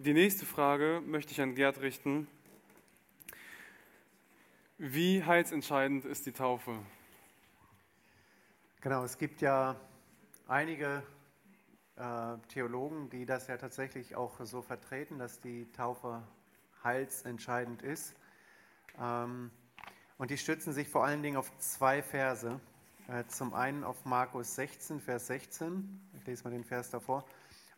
Die nächste Frage möchte ich an Gerd richten. Wie heilsentscheidend ist die Taufe? Genau, es gibt ja einige äh, Theologen, die das ja tatsächlich auch so vertreten, dass die Taufe heilsentscheidend ist. Ähm, und die stützen sich vor allen Dingen auf zwei Verse. Äh, zum einen auf Markus 16, Vers 16. Ich lese mal den Vers davor.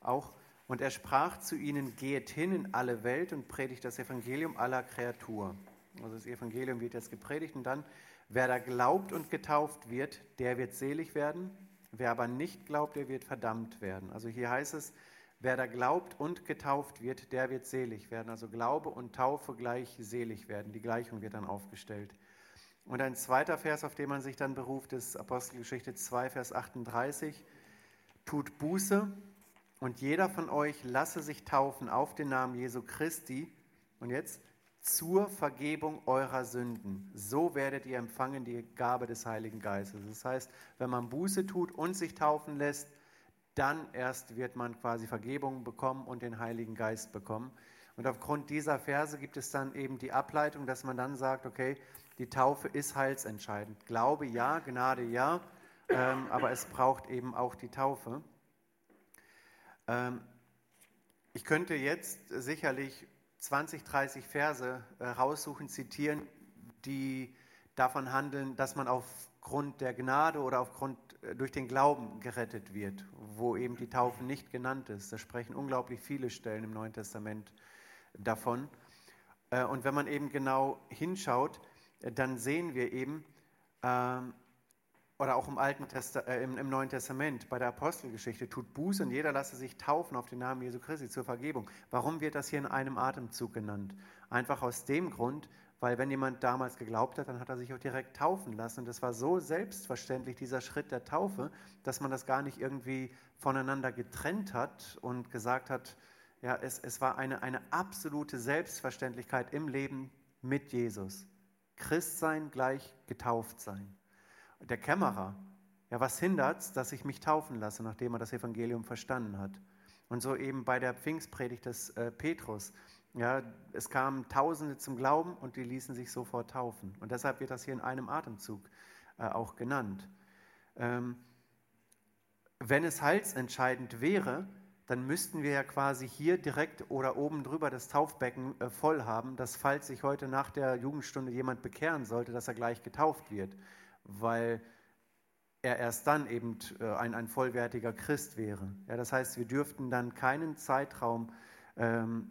Auch. Und er sprach zu ihnen: Geht hin in alle Welt und predigt das Evangelium aller Kreatur. Also das Evangelium wird jetzt gepredigt und dann, wer da glaubt und getauft wird, der wird selig werden. Wer aber nicht glaubt, der wird verdammt werden. Also hier heißt es, wer da glaubt und getauft wird, der wird selig werden. Also Glaube und Taufe gleich selig werden. Die Gleichung wird dann aufgestellt. Und ein zweiter Vers, auf den man sich dann beruft, ist Apostelgeschichte 2, Vers 38. Tut Buße und jeder von euch lasse sich taufen auf den Namen Jesu Christi. Und jetzt zur Vergebung eurer Sünden. So werdet ihr empfangen die Gabe des Heiligen Geistes. Das heißt, wenn man Buße tut und sich taufen lässt, dann erst wird man quasi Vergebung bekommen und den Heiligen Geist bekommen. Und aufgrund dieser Verse gibt es dann eben die Ableitung, dass man dann sagt, okay, die Taufe ist heilsentscheidend. Glaube ja, Gnade ja, ähm, aber es braucht eben auch die Taufe. Ähm, ich könnte jetzt sicherlich 20, 30 Verse äh, raussuchen, zitieren, die davon handeln, dass man aufgrund der Gnade oder aufgrund äh, durch den Glauben gerettet wird, wo eben die Taufe nicht genannt ist. Da sprechen unglaublich viele Stellen im Neuen Testament davon. Äh, und wenn man eben genau hinschaut, dann sehen wir eben, ähm, oder auch im, Alten Testa äh, im, im, Neuen Testament, bei der Apostelgeschichte, tut Buße und jeder lasse sich taufen auf den Namen Jesu Christi zur Vergebung. Warum wird das hier in einem Atemzug genannt? Einfach aus dem Grund, weil wenn jemand damals geglaubt hat, dann hat er sich auch direkt taufen lassen. Und das war so selbstverständlich, dieser Schritt der Taufe, dass man das gar nicht irgendwie voneinander getrennt hat und gesagt hat, ja, es, es war eine, eine absolute Selbstverständlichkeit im Leben mit Jesus. Christsein gleich getauft sein der Kämmerer, ja, was es, dass ich mich taufen lasse, nachdem er das Evangelium verstanden hat? Und so eben bei der Pfingstpredigt des äh, Petrus. Ja, es kamen Tausende zum Glauben und die ließen sich sofort taufen. Und deshalb wird das hier in einem Atemzug äh, auch genannt. Ähm, wenn es heilsentscheidend wäre, dann müssten wir ja quasi hier direkt oder oben drüber das Taufbecken äh, voll haben, dass falls sich heute nach der Jugendstunde jemand bekehren sollte, dass er gleich getauft wird weil er erst dann eben äh, ein, ein vollwertiger Christ wäre. Ja, das heißt, wir dürften dann keinen Zeitraum ähm,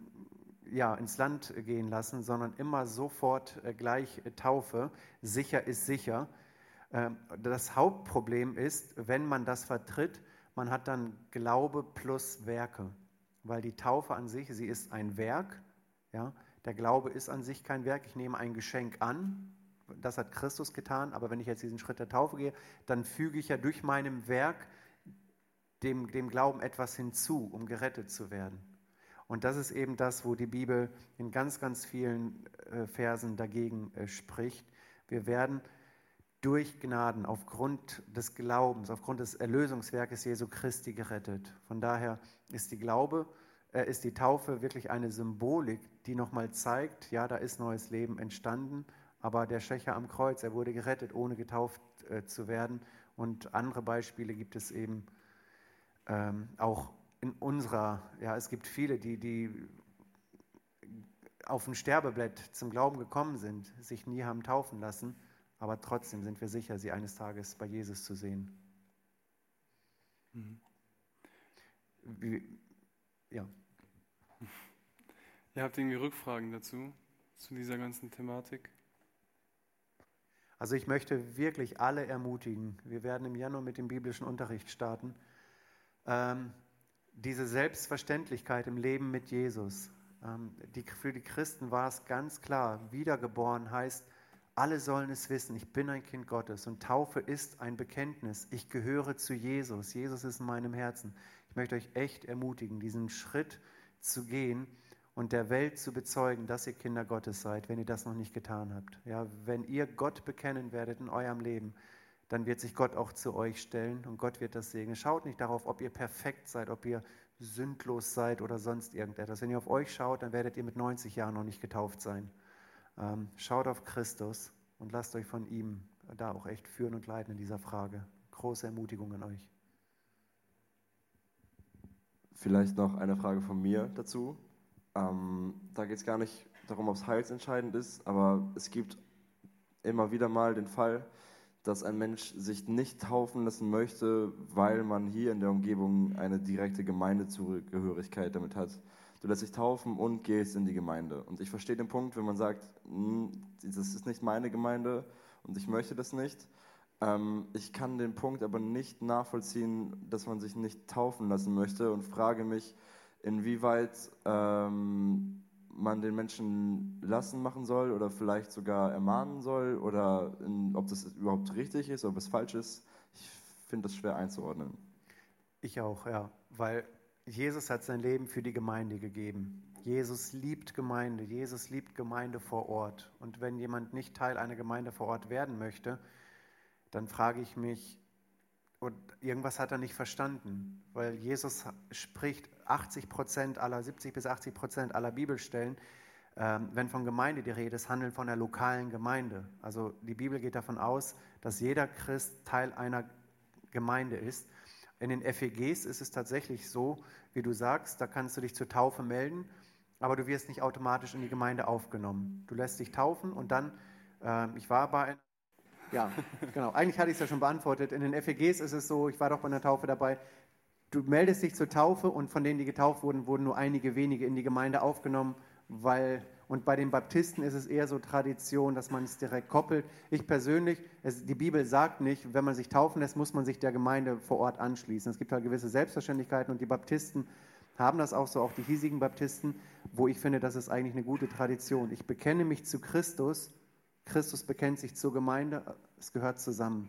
ja, ins Land gehen lassen, sondern immer sofort äh, gleich Taufe. Sicher ist sicher. Ähm, das Hauptproblem ist, wenn man das vertritt, man hat dann Glaube plus Werke, weil die Taufe an sich, sie ist ein Werk. Ja? Der Glaube ist an sich kein Werk. Ich nehme ein Geschenk an, das hat Christus getan, aber wenn ich jetzt diesen Schritt der Taufe gehe, dann füge ich ja durch meinem Werk dem, dem Glauben etwas hinzu, um gerettet zu werden. Und das ist eben das, wo die Bibel in ganz, ganz vielen äh, Versen dagegen äh, spricht. Wir werden durch Gnaden, aufgrund des Glaubens, aufgrund des Erlösungswerkes Jesu Christi gerettet. Von daher ist die Glaube, äh, ist die Taufe wirklich eine Symbolik, die nochmal zeigt, ja, da ist neues Leben entstanden aber der Schächer am Kreuz, er wurde gerettet, ohne getauft äh, zu werden. Und andere Beispiele gibt es eben ähm, auch in unserer, ja, es gibt viele, die, die auf ein Sterbeblatt zum Glauben gekommen sind, sich nie haben taufen lassen, aber trotzdem sind wir sicher, sie eines Tages bei Jesus zu sehen. Mhm. Wie, ja. Ihr habt irgendwie Rückfragen dazu, zu dieser ganzen Thematik? Also ich möchte wirklich alle ermutigen. Wir werden im Januar mit dem biblischen Unterricht starten. Ähm, diese Selbstverständlichkeit im Leben mit Jesus. Ähm, die, für die Christen war es ganz klar, wiedergeboren heißt, alle sollen es wissen, ich bin ein Kind Gottes und Taufe ist ein Bekenntnis. Ich gehöre zu Jesus. Jesus ist in meinem Herzen. Ich möchte euch echt ermutigen, diesen Schritt zu gehen und der Welt zu bezeugen, dass ihr Kinder Gottes seid, wenn ihr das noch nicht getan habt. Ja, wenn ihr Gott bekennen werdet in eurem Leben, dann wird sich Gott auch zu euch stellen und Gott wird das segnen. Schaut nicht darauf, ob ihr perfekt seid, ob ihr sündlos seid oder sonst irgendetwas. Wenn ihr auf euch schaut, dann werdet ihr mit 90 Jahren noch nicht getauft sein. Ähm, schaut auf Christus und lasst euch von ihm da auch echt führen und leiten in dieser Frage. Große Ermutigung an euch. Vielleicht noch eine Frage von mir dazu. Ähm, da geht es gar nicht darum, ob es heilsentscheidend ist, aber es gibt immer wieder mal den Fall, dass ein Mensch sich nicht taufen lassen möchte, weil man hier in der Umgebung eine direkte Gemeindezugehörigkeit damit hat. Du lässt dich taufen und gehst in die Gemeinde. Und ich verstehe den Punkt, wenn man sagt, hm, das ist nicht meine Gemeinde und ich möchte das nicht. Ähm, ich kann den Punkt aber nicht nachvollziehen, dass man sich nicht taufen lassen möchte und frage mich, inwieweit ähm, man den Menschen lassen machen soll oder vielleicht sogar ermahnen soll oder in, ob das überhaupt richtig ist, ob es falsch ist. Ich finde das schwer einzuordnen. Ich auch, ja, weil Jesus hat sein Leben für die Gemeinde gegeben. Jesus liebt Gemeinde, Jesus liebt Gemeinde vor Ort. Und wenn jemand nicht Teil einer Gemeinde vor Ort werden möchte, dann frage ich mich, und irgendwas hat er nicht verstanden, weil Jesus spricht 80 Prozent aller, 70 bis 80 Prozent aller Bibelstellen, ähm, wenn von Gemeinde die Rede ist, handeln von der lokalen Gemeinde. Also die Bibel geht davon aus, dass jeder Christ Teil einer Gemeinde ist. In den FEGs ist es tatsächlich so, wie du sagst, da kannst du dich zur Taufe melden, aber du wirst nicht automatisch in die Gemeinde aufgenommen. Du lässt dich taufen und dann, äh, ich war bei ja, genau. Eigentlich hatte ich es ja schon beantwortet. In den FEGs ist es so, ich war doch bei einer Taufe dabei, du meldest dich zur Taufe und von denen, die getauft wurden, wurden nur einige wenige in die Gemeinde aufgenommen, weil, und bei den Baptisten ist es eher so Tradition, dass man es direkt koppelt. Ich persönlich, es, die Bibel sagt nicht, wenn man sich taufen lässt, muss man sich der Gemeinde vor Ort anschließen. Es gibt halt gewisse Selbstverständlichkeiten und die Baptisten haben das auch so, auch die hiesigen Baptisten, wo ich finde, das ist eigentlich eine gute Tradition. Ich bekenne mich zu Christus Christus bekennt sich zur Gemeinde, es gehört zusammen.